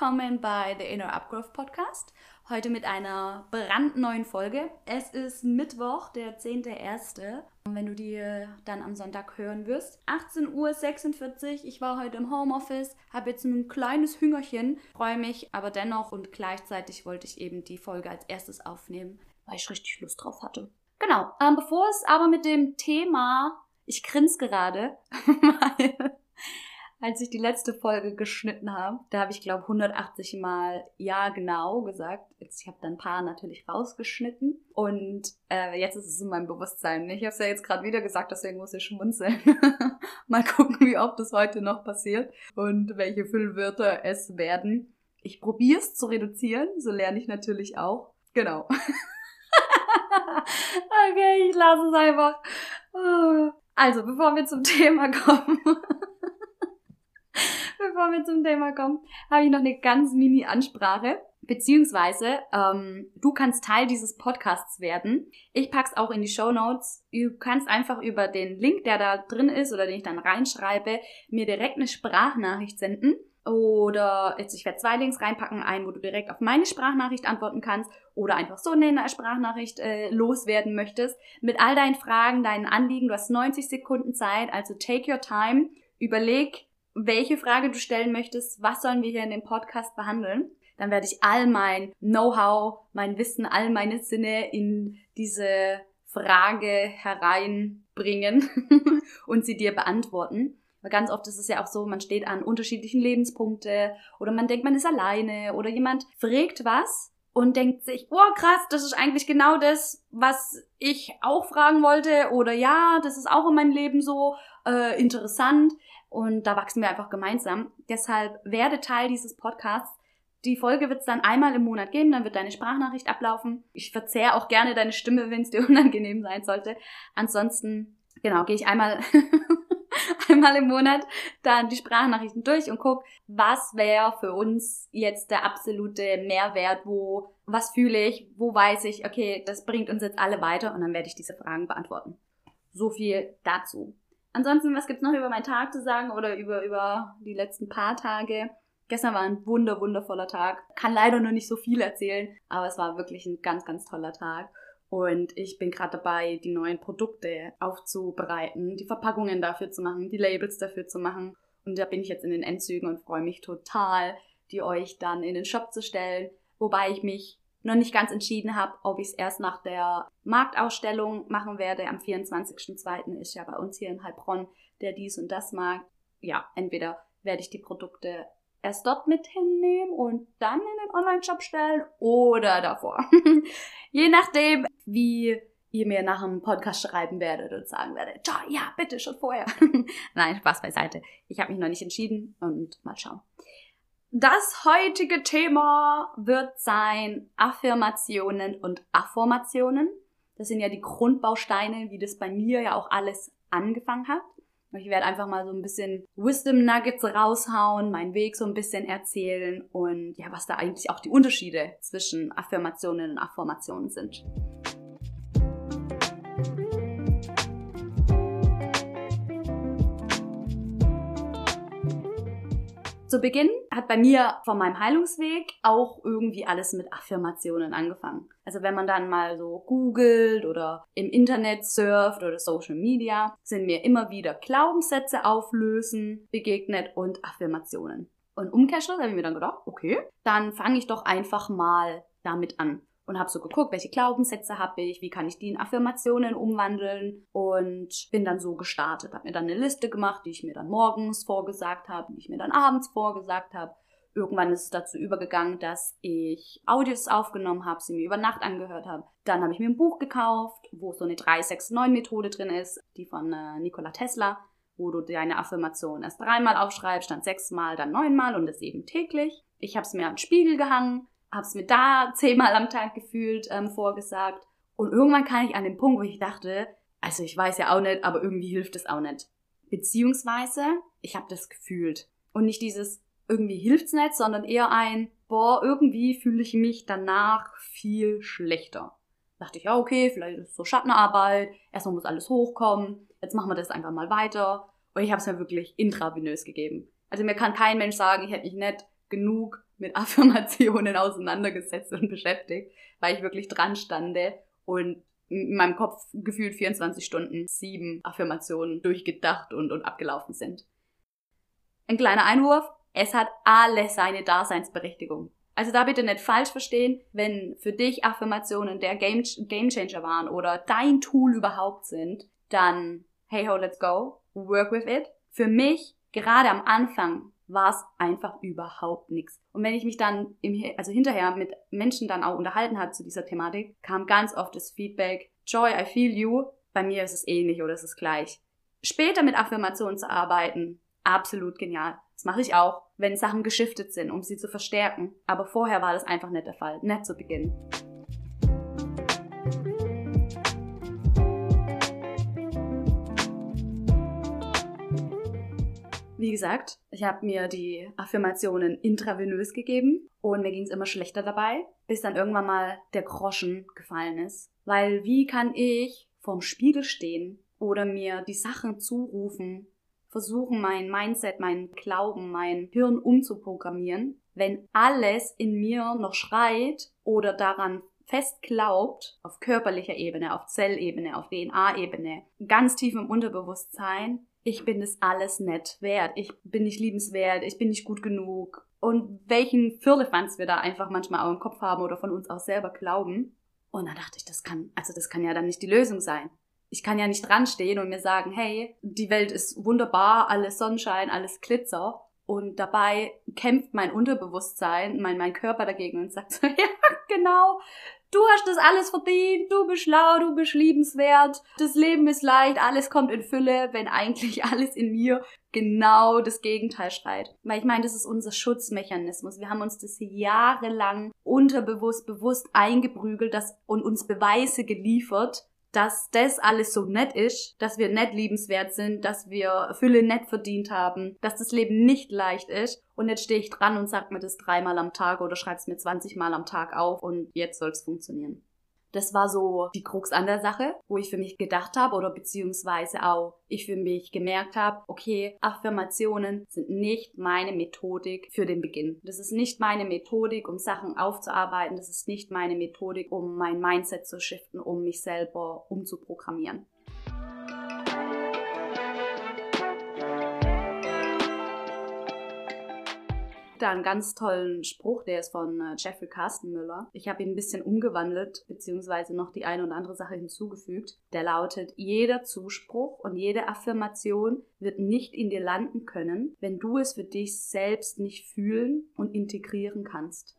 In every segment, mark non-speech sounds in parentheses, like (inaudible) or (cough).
willkommen bei The Inner Upgrowth Podcast. Heute mit einer brandneuen Folge. Es ist Mittwoch, der 10.01. Wenn du die dann am Sonntag hören wirst. 18.46 Uhr. Ich war heute im Homeoffice, habe jetzt ein kleines Hüngerchen, freue mich aber dennoch und gleichzeitig wollte ich eben die Folge als erstes aufnehmen, weil ich richtig Lust drauf hatte. Genau. Ähm, bevor es aber mit dem Thema, ich grins gerade, (laughs) weil als ich die letzte Folge geschnitten habe, da habe ich glaube 180 Mal ja genau gesagt. Jetzt, ich habe dann ein paar natürlich rausgeschnitten und äh, jetzt ist es in meinem Bewusstsein. Ich habe es ja jetzt gerade wieder gesagt, deswegen muss ich schmunzeln. (laughs) Mal gucken, wie oft das heute noch passiert und welche Füllwörter es werden. Ich probiere es zu reduzieren, so lerne ich natürlich auch. Genau. (laughs) okay, ich lasse es einfach. Also, bevor wir zum Thema kommen (laughs) bevor wir zum Thema kommen, habe ich noch eine ganz mini Ansprache. Beziehungsweise, ähm, du kannst Teil dieses Podcasts werden. Ich pack's auch in die Show Notes. Du kannst einfach über den Link, der da drin ist oder den ich dann reinschreibe, mir direkt eine Sprachnachricht senden. Oder jetzt, ich werde zwei Links reinpacken, einen, wo du direkt auf meine Sprachnachricht antworten kannst oder einfach so eine Sprachnachricht äh, loswerden möchtest. Mit all deinen Fragen, deinen Anliegen. Du hast 90 Sekunden Zeit, also take your time. Überleg, welche Frage du stellen möchtest, was sollen wir hier in dem Podcast behandeln. Dann werde ich all mein Know-how, mein Wissen, all meine Sinne in diese Frage hereinbringen (laughs) und sie dir beantworten. Weil ganz oft ist es ja auch so, man steht an unterschiedlichen Lebenspunkte oder man denkt, man ist alleine oder jemand fragt was und denkt sich, oh krass, das ist eigentlich genau das, was ich auch fragen wollte oder ja, das ist auch in meinem Leben so äh, interessant. Und da wachsen wir einfach gemeinsam. Deshalb werde Teil dieses Podcasts. Die Folge wird es dann einmal im Monat geben, dann wird deine Sprachnachricht ablaufen. Ich verzehre auch gerne deine Stimme, wenn es dir (laughs) unangenehm sein sollte. Ansonsten, genau, gehe ich einmal, (laughs) einmal im Monat dann die Sprachnachrichten durch und guck, was wäre für uns jetzt der absolute Mehrwert, wo, was fühle ich, wo weiß ich, okay, das bringt uns jetzt alle weiter und dann werde ich diese Fragen beantworten. So viel dazu. Ansonsten, was gibt's noch über meinen Tag zu sagen oder über, über die letzten paar Tage? Gestern war ein wunder, wundervoller Tag. Kann leider nur nicht so viel erzählen, aber es war wirklich ein ganz, ganz toller Tag. Und ich bin gerade dabei, die neuen Produkte aufzubereiten, die Verpackungen dafür zu machen, die Labels dafür zu machen. Und da bin ich jetzt in den Endzügen und freue mich total, die euch dann in den Shop zu stellen. Wobei ich mich noch nicht ganz entschieden habe, ob ich es erst nach der Marktausstellung machen werde. Am 24.02. ist ja bei uns hier in Heilbronn der Dies und Das Markt. Ja, entweder werde ich die Produkte erst dort mit hinnehmen und dann in den Online-Shop stellen oder davor. (laughs) Je nachdem, wie ihr mir nach dem Podcast schreiben werdet und sagen werdet, ja, bitte schon vorher. (laughs) Nein, Spaß beiseite. Ich habe mich noch nicht entschieden und mal schauen. Das heutige Thema wird sein Affirmationen und Affirmationen. Das sind ja die Grundbausteine, wie das bei mir ja auch alles angefangen hat. Ich werde einfach mal so ein bisschen Wisdom Nuggets raushauen, meinen Weg so ein bisschen erzählen und ja, was da eigentlich auch die Unterschiede zwischen Affirmationen und Affirmationen sind. Zu Beginn hat bei mir von meinem Heilungsweg auch irgendwie alles mit Affirmationen angefangen. Also wenn man dann mal so googelt oder im Internet surft oder Social Media, sind mir immer wieder Glaubenssätze auflösen begegnet und Affirmationen. Und Umkehrschluss habe ich mir dann gedacht, okay, dann fange ich doch einfach mal damit an und habe so geguckt, welche Glaubenssätze habe ich, wie kann ich die in Affirmationen umwandeln und bin dann so gestartet, habe mir dann eine Liste gemacht, die ich mir dann morgens vorgesagt habe, die ich mir dann abends vorgesagt habe. Irgendwann ist es dazu übergegangen, dass ich Audios aufgenommen habe, sie mir über Nacht angehört habe. Dann habe ich mir ein Buch gekauft, wo so eine 369-Methode drin ist, die von äh, Nikola Tesla, wo du deine Affirmation erst dreimal aufschreibst, dann sechsmal, dann neunmal und das eben täglich. Ich habe es mir an den Spiegel gehangen, habe es mir da zehnmal am Tag gefühlt ähm, vorgesagt. Und irgendwann kam ich an den Punkt, wo ich dachte, also ich weiß ja auch nicht, aber irgendwie hilft es auch nicht. Beziehungsweise, ich habe das gefühlt. Und nicht dieses, irgendwie hilft's nicht, sondern eher ein, boah, irgendwie fühle ich mich danach viel schlechter. Dachte ich, ja, okay, vielleicht ist es so Schattenarbeit, erstmal muss alles hochkommen, jetzt machen wir das einfach mal weiter. Und ich habe es mir wirklich intravenös gegeben. Also mir kann kein Mensch sagen, ich hätte mich nicht genug mit Affirmationen (laughs) auseinandergesetzt und beschäftigt, weil ich wirklich dran stande und in meinem Kopf gefühlt 24 Stunden sieben Affirmationen durchgedacht und, und abgelaufen sind. Ein kleiner Einwurf, es hat alle seine Daseinsberechtigung. Also da bitte nicht falsch verstehen, wenn für dich Affirmationen der Game, Game Changer waren oder dein Tool überhaupt sind, dann hey ho, let's go, work with it. Für mich, gerade am Anfang, war es einfach überhaupt nichts. Und wenn ich mich dann im, also hinterher mit Menschen dann auch unterhalten hat zu dieser Thematik, kam ganz oft das Feedback, Joy, I feel you, bei mir ist es ähnlich oder ist es gleich. Später mit Affirmationen zu arbeiten, absolut genial. Das mache ich auch, wenn Sachen geschiftet sind, um sie zu verstärken. Aber vorher war das einfach nicht der Fall, nicht zu Beginn. Wie gesagt, ich habe mir die Affirmationen intravenös gegeben und mir ging es immer schlechter dabei, bis dann irgendwann mal der Groschen gefallen ist. Weil wie kann ich vorm Spiegel stehen oder mir die Sachen zurufen, versuchen mein Mindset, mein Glauben, mein Hirn umzuprogrammieren, wenn alles in mir noch schreit oder daran fest glaubt, auf körperlicher Ebene, auf Zellebene, auf DNA-Ebene, ganz tief im Unterbewusstsein, ich bin das alles nicht wert, ich bin nicht liebenswert, ich bin nicht gut genug. Und welchen Firlefanz wir da einfach manchmal auch im Kopf haben oder von uns auch selber glauben. Und dann dachte ich, das kann, also das kann ja dann nicht die Lösung sein. Ich kann ja nicht dran stehen und mir sagen, hey, die Welt ist wunderbar, alles Sonnenschein, alles Glitzer. Und dabei kämpft mein Unterbewusstsein, mein, mein Körper dagegen und sagt so, (laughs) ja, genau, du hast das alles verdient, du bist schlau, du bist liebenswert, das Leben ist leicht, alles kommt in Fülle, wenn eigentlich (laughs) alles in mir genau das Gegenteil schreit. Weil ich meine, das ist unser Schutzmechanismus. Wir haben uns das jahrelang unterbewusst, bewusst eingeprügelt und uns Beweise geliefert, dass das alles so nett ist, dass wir nett liebenswert sind, dass wir Fülle nett verdient haben, dass das Leben nicht leicht ist. Und jetzt stehe ich dran und sag mir das dreimal am Tag oder schreib's mir 20 Mal am Tag auf und jetzt soll's funktionieren. Das war so die Krux an der Sache, wo ich für mich gedacht habe oder beziehungsweise auch ich für mich gemerkt habe, okay, Affirmationen sind nicht meine Methodik für den Beginn. Das ist nicht meine Methodik, um Sachen aufzuarbeiten. Das ist nicht meine Methodik, um mein Mindset zu shiften, um mich selber umzuprogrammieren. Da einen ganz tollen Spruch, der ist von äh, Jeffrey Carstenmüller. Ich habe ihn ein bisschen umgewandelt, beziehungsweise noch die eine oder andere Sache hinzugefügt. Der lautet, jeder Zuspruch und jede Affirmation wird nicht in dir landen können, wenn du es für dich selbst nicht fühlen und integrieren kannst.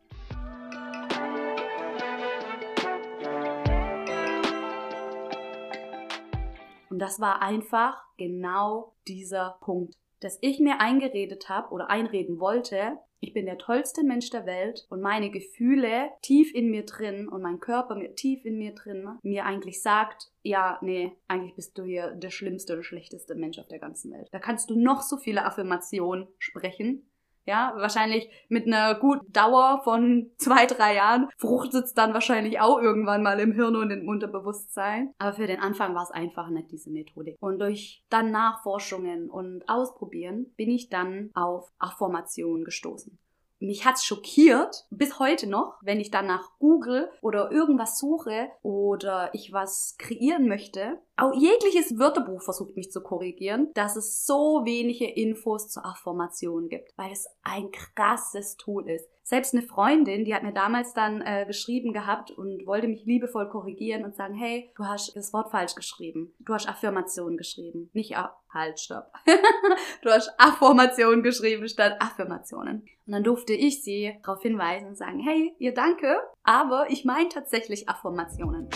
Und das war einfach genau dieser Punkt dass ich mir eingeredet habe oder einreden wollte, ich bin der tollste Mensch der Welt und meine Gefühle tief in mir drin und mein Körper tief in mir drin mir eigentlich sagt, ja, nee, eigentlich bist du hier der schlimmste oder schlechteste Mensch auf der ganzen Welt. Da kannst du noch so viele Affirmationen sprechen. Ja, wahrscheinlich mit einer guten Dauer von zwei, drei Jahren fruchtet es dann wahrscheinlich auch irgendwann mal im Hirn und im Unterbewusstsein. Aber für den Anfang war es einfach nicht diese Methodik. Und durch dann Nachforschungen und Ausprobieren bin ich dann auf Affirmationen gestoßen mich hat's schockiert, bis heute noch, wenn ich dann nach Google oder irgendwas suche oder ich was kreieren möchte. Auch jegliches Wörterbuch versucht mich zu korrigieren, dass es so wenige Infos zur Affirmation gibt, weil es ein krasses Tool ist. Selbst eine Freundin, die hat mir damals dann äh, geschrieben gehabt und wollte mich liebevoll korrigieren und sagen, hey, du hast das Wort falsch geschrieben. Du hast Affirmation geschrieben. Nicht, A halt, stopp. (laughs) du hast Affirmation geschrieben statt Affirmationen. Und dann durfte ich sie darauf hinweisen und sagen, hey, ihr danke, aber ich meine tatsächlich Affirmationen.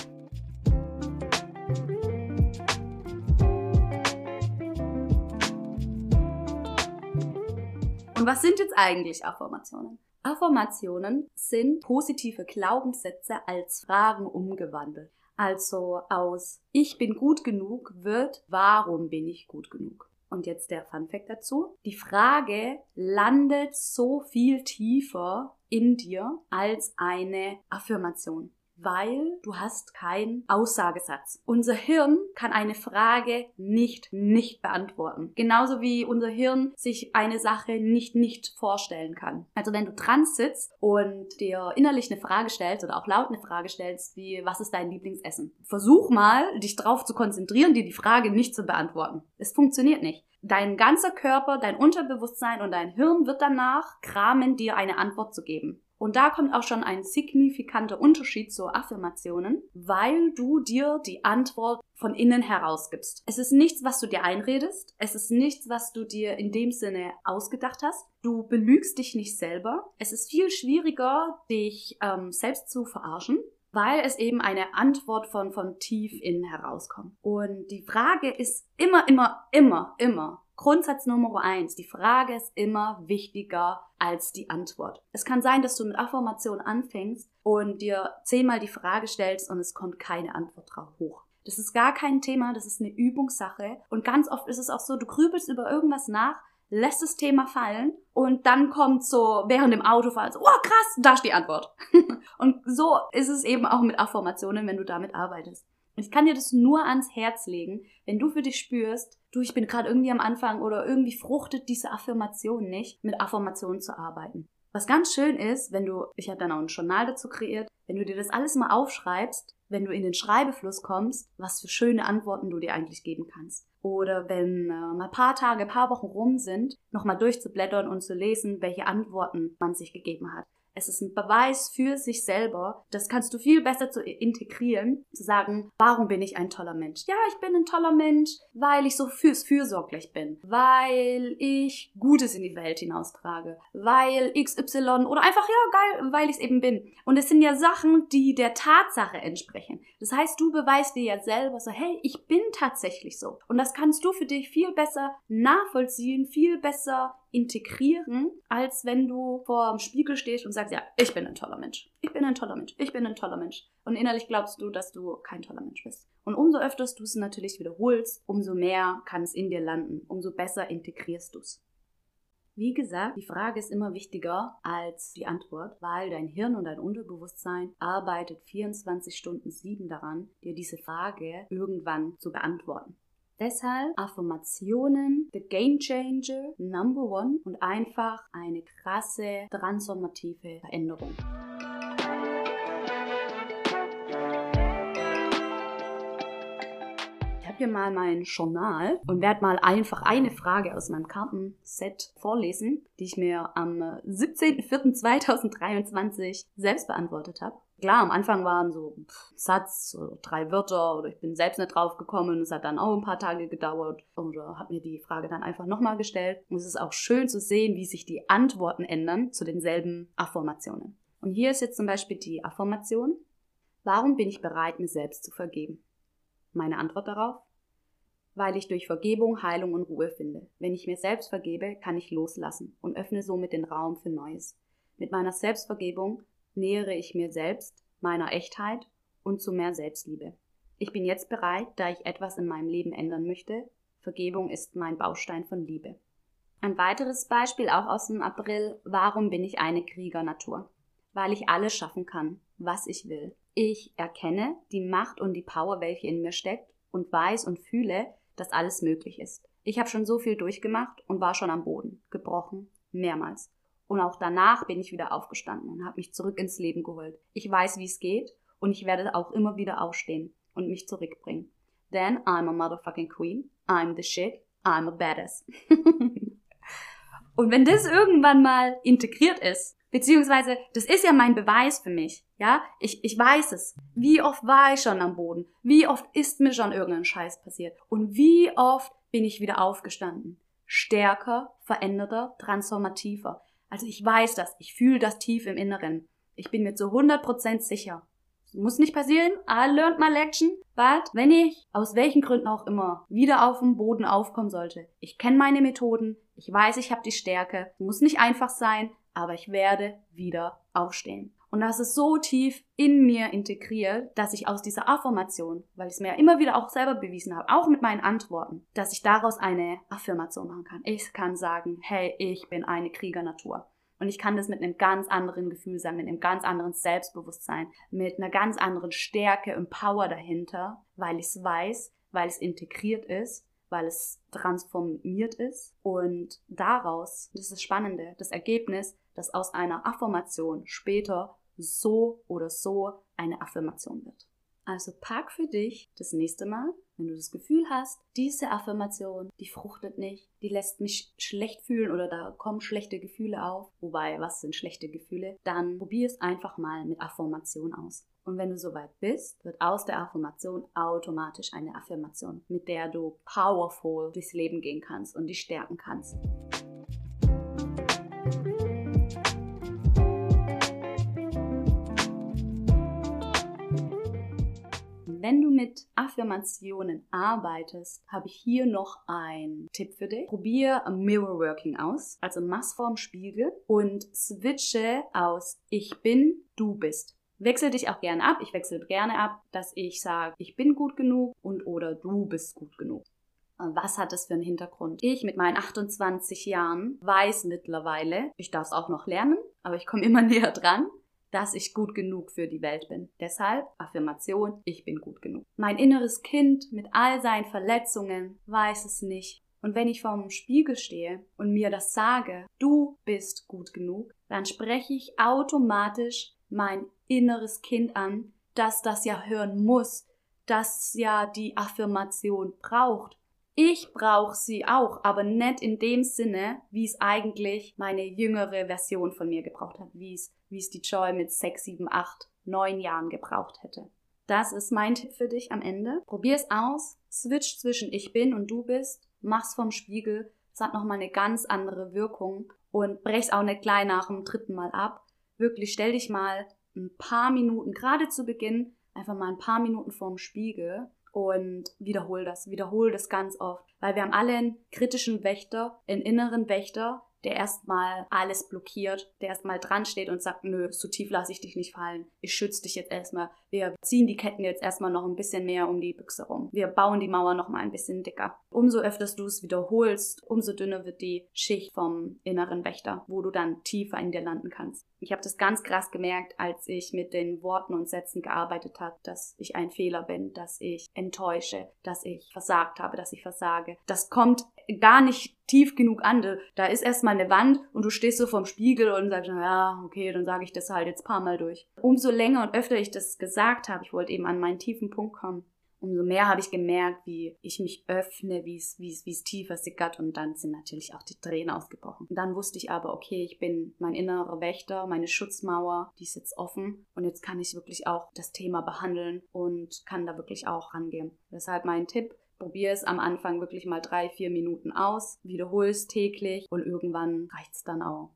Und was sind jetzt eigentlich Affirmationen? Affirmationen sind positive Glaubenssätze als Fragen umgewandelt. Also aus Ich bin gut genug wird Warum bin ich gut genug? Und jetzt der Fun Fact dazu. Die Frage landet so viel tiefer in dir als eine Affirmation. Weil du hast keinen Aussagesatz. Unser Hirn kann eine Frage nicht nicht beantworten. Genauso wie unser Hirn sich eine Sache nicht nicht vorstellen kann. Also wenn du dran sitzt und dir innerlich eine Frage stellst oder auch laut eine Frage stellst, wie was ist dein Lieblingsessen? Versuch mal, dich darauf zu konzentrieren, dir die Frage nicht zu beantworten. Es funktioniert nicht. Dein ganzer Körper, dein Unterbewusstsein und dein Hirn wird danach kramen, dir eine Antwort zu geben. Und da kommt auch schon ein signifikanter Unterschied zu Affirmationen, weil du dir die Antwort von innen heraus gibst. Es ist nichts, was du dir einredest. Es ist nichts, was du dir in dem Sinne ausgedacht hast. Du belügst dich nicht selber. Es ist viel schwieriger, dich ähm, selbst zu verarschen weil es eben eine Antwort von, von tief innen herauskommt. Und die Frage ist immer, immer, immer, immer Grundsatz Nummer eins. Die Frage ist immer wichtiger als die Antwort. Es kann sein, dass du mit Affirmation anfängst und dir zehnmal die Frage stellst und es kommt keine Antwort drauf hoch. Das ist gar kein Thema, das ist eine Übungssache. Und ganz oft ist es auch so, du grübelst über irgendwas nach, lässt das Thema fallen und dann kommt so während dem Autofahren so, oh krass, da ist die Antwort. (laughs) und so ist es eben auch mit Affirmationen, wenn du damit arbeitest. Ich kann dir das nur ans Herz legen, wenn du für dich spürst, du, ich bin gerade irgendwie am Anfang oder irgendwie fruchtet diese Affirmation nicht, mit Affirmationen zu arbeiten. Was ganz schön ist, wenn du, ich habe dann auch ein Journal dazu kreiert, wenn du dir das alles mal aufschreibst, wenn du in den Schreibefluss kommst, was für schöne Antworten du dir eigentlich geben kannst. Oder wenn äh, mal paar Tage, paar Wochen rum sind, nochmal durchzublättern und zu lesen, welche Antworten man sich gegeben hat. Es ist ein Beweis für sich selber. Das kannst du viel besser zu integrieren, zu sagen, warum bin ich ein toller Mensch? Ja, ich bin ein toller Mensch, weil ich so fürs fürsorglich bin, weil ich Gutes in die Welt hinaustrage, weil XY oder einfach, ja, geil, weil ich es eben bin. Und es sind ja Sachen, die der Tatsache entsprechen. Das heißt, du beweist dir ja selber so, hey, ich bin tatsächlich so. Und das kannst du für dich viel besser nachvollziehen, viel besser integrieren, als wenn du vor dem Spiegel stehst und sagst, ja, ich bin ein toller Mensch. Ich bin ein toller Mensch. Ich bin ein toller Mensch. Und innerlich glaubst du, dass du kein toller Mensch bist. Und umso öfter du es natürlich wiederholst, umso mehr kann es in dir landen. Umso besser integrierst du es. Wie gesagt, die Frage ist immer wichtiger als die Antwort, weil dein Hirn und dein Unterbewusstsein arbeitet 24 Stunden 7 daran, dir diese Frage irgendwann zu beantworten. Deshalb Affirmationen, the Game Changer, Number One und einfach eine krasse transformative Veränderung. Hier mal mein Journal und werde mal einfach eine Frage aus meinem Kartenset vorlesen, die ich mir am 17.04.2023 selbst beantwortet habe klar, am Anfang waren so pff, Satz, so drei Wörter oder ich bin selbst nicht drauf gekommen. Es hat dann auch ein paar Tage gedauert oder habe mir die Frage dann einfach nochmal gestellt. Und es ist auch schön zu sehen, wie sich die Antworten ändern zu denselben Affirmationen. Und hier ist jetzt zum Beispiel die Affirmation. Warum bin ich bereit, mir selbst zu vergeben? Meine Antwort darauf? Weil ich durch Vergebung Heilung und Ruhe finde. Wenn ich mir selbst vergebe, kann ich loslassen und öffne somit den Raum für Neues. Mit meiner Selbstvergebung nähere ich mir selbst, meiner Echtheit und zu mehr Selbstliebe. Ich bin jetzt bereit, da ich etwas in meinem Leben ändern möchte. Vergebung ist mein Baustein von Liebe. Ein weiteres Beispiel auch aus dem April. Warum bin ich eine Kriegernatur? Weil ich alles schaffen kann, was ich will. Ich erkenne die Macht und die Power, welche in mir steckt und weiß und fühle, dass alles möglich ist. Ich habe schon so viel durchgemacht und war schon am Boden, gebrochen, mehrmals. Und auch danach bin ich wieder aufgestanden und habe mich zurück ins Leben geholt. Ich weiß, wie es geht und ich werde auch immer wieder aufstehen und mich zurückbringen. Then I'm a motherfucking queen. I'm the shit. I'm a badass. (laughs) und wenn das irgendwann mal integriert ist, beziehungsweise das ist ja mein Beweis für mich, ja, ich, ich weiß es. Wie oft war ich schon am Boden? Wie oft ist mir schon irgendein Scheiß passiert? Und wie oft bin ich wieder aufgestanden? Stärker, veränderter, transformativer. Also ich weiß das, ich fühle das tief im Inneren. Ich bin mir zu 100% sicher. Muss nicht passieren, I learned my lection, but wenn ich aus welchen Gründen auch immer wieder auf dem Boden aufkommen sollte, ich kenne meine Methoden, ich weiß, ich habe die Stärke, muss nicht einfach sein, aber ich werde wieder aufstehen. Und das ist so tief in mir integriert, dass ich aus dieser Affirmation, weil ich es mir ja immer wieder auch selber bewiesen habe, auch mit meinen Antworten, dass ich daraus eine Affirmation machen kann. Ich kann sagen, hey, ich bin eine Kriegernatur. Und ich kann das mit einem ganz anderen Gefühl sein, mit einem ganz anderen Selbstbewusstsein, mit einer ganz anderen Stärke und Power dahinter, weil ich es weiß, weil es integriert ist, weil es transformiert ist. Und daraus, das ist das Spannende, das Ergebnis, dass aus einer Affirmation später so oder so eine Affirmation wird. Also pack für dich das nächste Mal, wenn du das Gefühl hast, diese Affirmation, die fruchtet nicht, die lässt mich schlecht fühlen oder da kommen schlechte Gefühle auf. Wobei, was sind schlechte Gefühle? Dann probier es einfach mal mit Affirmation aus. Und wenn du soweit bist, wird aus der Affirmation automatisch eine Affirmation, mit der du powerful durchs Leben gehen kannst und dich stärken kannst. Wenn du mit Affirmationen arbeitest, habe ich hier noch einen Tipp für dich. Probier Mirror Working aus, also mach's vorm Spiegel und switche aus Ich bin, du bist. Wechsel dich auch gerne ab. Ich wechsle gerne ab, dass ich sage, ich bin gut genug und oder du bist gut genug. Was hat das für einen Hintergrund? Ich mit meinen 28 Jahren weiß mittlerweile, ich darf es auch noch lernen, aber ich komme immer (laughs) näher dran, dass ich gut genug für die Welt bin. Deshalb Affirmation, ich bin gut genug. Mein inneres Kind mit all seinen Verletzungen weiß es nicht. Und wenn ich vorm Spiegel stehe und mir das sage, du bist gut genug, dann spreche ich automatisch mein inneres Kind an, dass das ja hören muss, dass ja die Affirmation braucht. Ich brauche sie auch, aber nicht in dem Sinne, wie es eigentlich meine jüngere Version von mir gebraucht hat, wie es, wie es die Joy mit sechs, sieben, acht, neun Jahren gebraucht hätte. Das ist mein Tipp für dich am Ende. Probier es aus, switch zwischen ich bin und du bist, mach's vom Spiegel, es hat nochmal eine ganz andere Wirkung und brech's auch nicht gleich nach dem dritten Mal ab. Wirklich stell dich mal ein paar Minuten, gerade zu Beginn, einfach mal ein paar Minuten vorm Spiegel und wiederhol das, wiederhol das ganz oft, weil wir haben alle einen kritischen Wächter, einen inneren Wächter, der erstmal alles blockiert, der erstmal dran steht und sagt, nö, so tief lasse ich dich nicht fallen. Ich schütze dich jetzt erstmal. Wir ziehen die Ketten jetzt erstmal noch ein bisschen mehr um die Büchse rum. Wir bauen die Mauer noch mal ein bisschen dicker. Umso öfter du es wiederholst, umso dünner wird die Schicht vom inneren Wächter, wo du dann tiefer in dir landen kannst. Ich habe das ganz krass gemerkt, als ich mit den Worten und Sätzen gearbeitet habe, dass ich ein Fehler bin, dass ich enttäusche, dass ich versagt habe, dass ich versage. Das kommt gar nicht tief genug an. Da ist erstmal eine Wand und du stehst so vorm Spiegel und sagst, ja, okay, dann sage ich das halt jetzt paar Mal durch. Umso länger und öfter ich das gesagt habe, ich wollte eben an meinen tiefen Punkt kommen, umso mehr habe ich gemerkt, wie ich mich öffne, wie es, wie es, wie es tiefer sickert und dann sind natürlich auch die Tränen ausgebrochen. Und dann wusste ich aber, okay, ich bin mein innerer Wächter, meine Schutzmauer, die ist jetzt offen und jetzt kann ich wirklich auch das Thema behandeln und kann da wirklich auch rangehen. Deshalb mein Tipp, Probier es am Anfang wirklich mal drei, vier Minuten aus, wiederhol es täglich und irgendwann reicht es dann auch.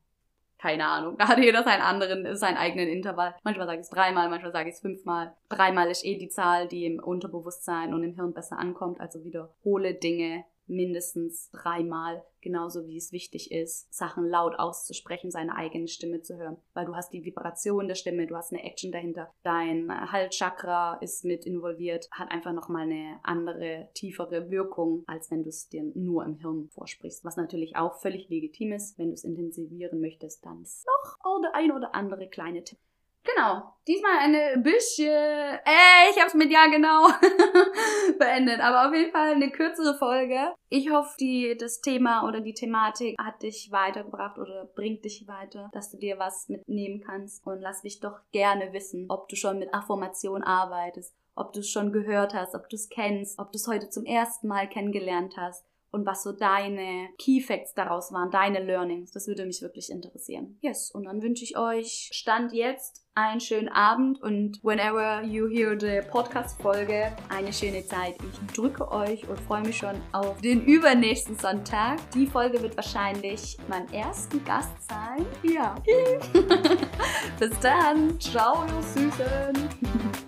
Keine Ahnung. (laughs) Da hat jeder seinen anderen, seinen eigenen Intervall. Manchmal sage ich es dreimal, manchmal sage ich es fünfmal. Dreimal ist eh die Zahl, die im Unterbewusstsein und im Hirn besser ankommt. Also wiederhole Dinge mindestens dreimal, genauso wie es wichtig ist, Sachen laut auszusprechen, seine eigene Stimme zu hören, weil du hast die Vibration der Stimme, du hast eine Action dahinter, dein Halschakra ist mit involviert, hat einfach nochmal eine andere, tiefere Wirkung, als wenn du es dir nur im Hirn vorsprichst, was natürlich auch völlig legitim ist, wenn du es intensivieren möchtest, dann ist noch der ein oder andere kleine Tipp Genau. Diesmal eine bisschen, äh, ich hab's mit ja genau (laughs) beendet, aber auf jeden Fall eine kürzere Folge. Ich hoffe, die, das Thema oder die Thematik hat dich weitergebracht oder bringt dich weiter, dass du dir was mitnehmen kannst und lass mich doch gerne wissen, ob du schon mit Affirmation arbeitest, ob du es schon gehört hast, ob du es kennst, ob du es heute zum ersten Mal kennengelernt hast und was so deine Key Facts daraus waren, deine Learnings. Das würde mich wirklich interessieren. Yes, und dann wünsche ich euch Stand jetzt einen schönen Abend und whenever you hear the Podcast-Folge, eine schöne Zeit. Ich drücke euch und freue mich schon auf den übernächsten Sonntag. Die Folge wird wahrscheinlich mein ersten Gast sein. Ja. (laughs) Bis dann. Ciao, ihr Süßen. (laughs)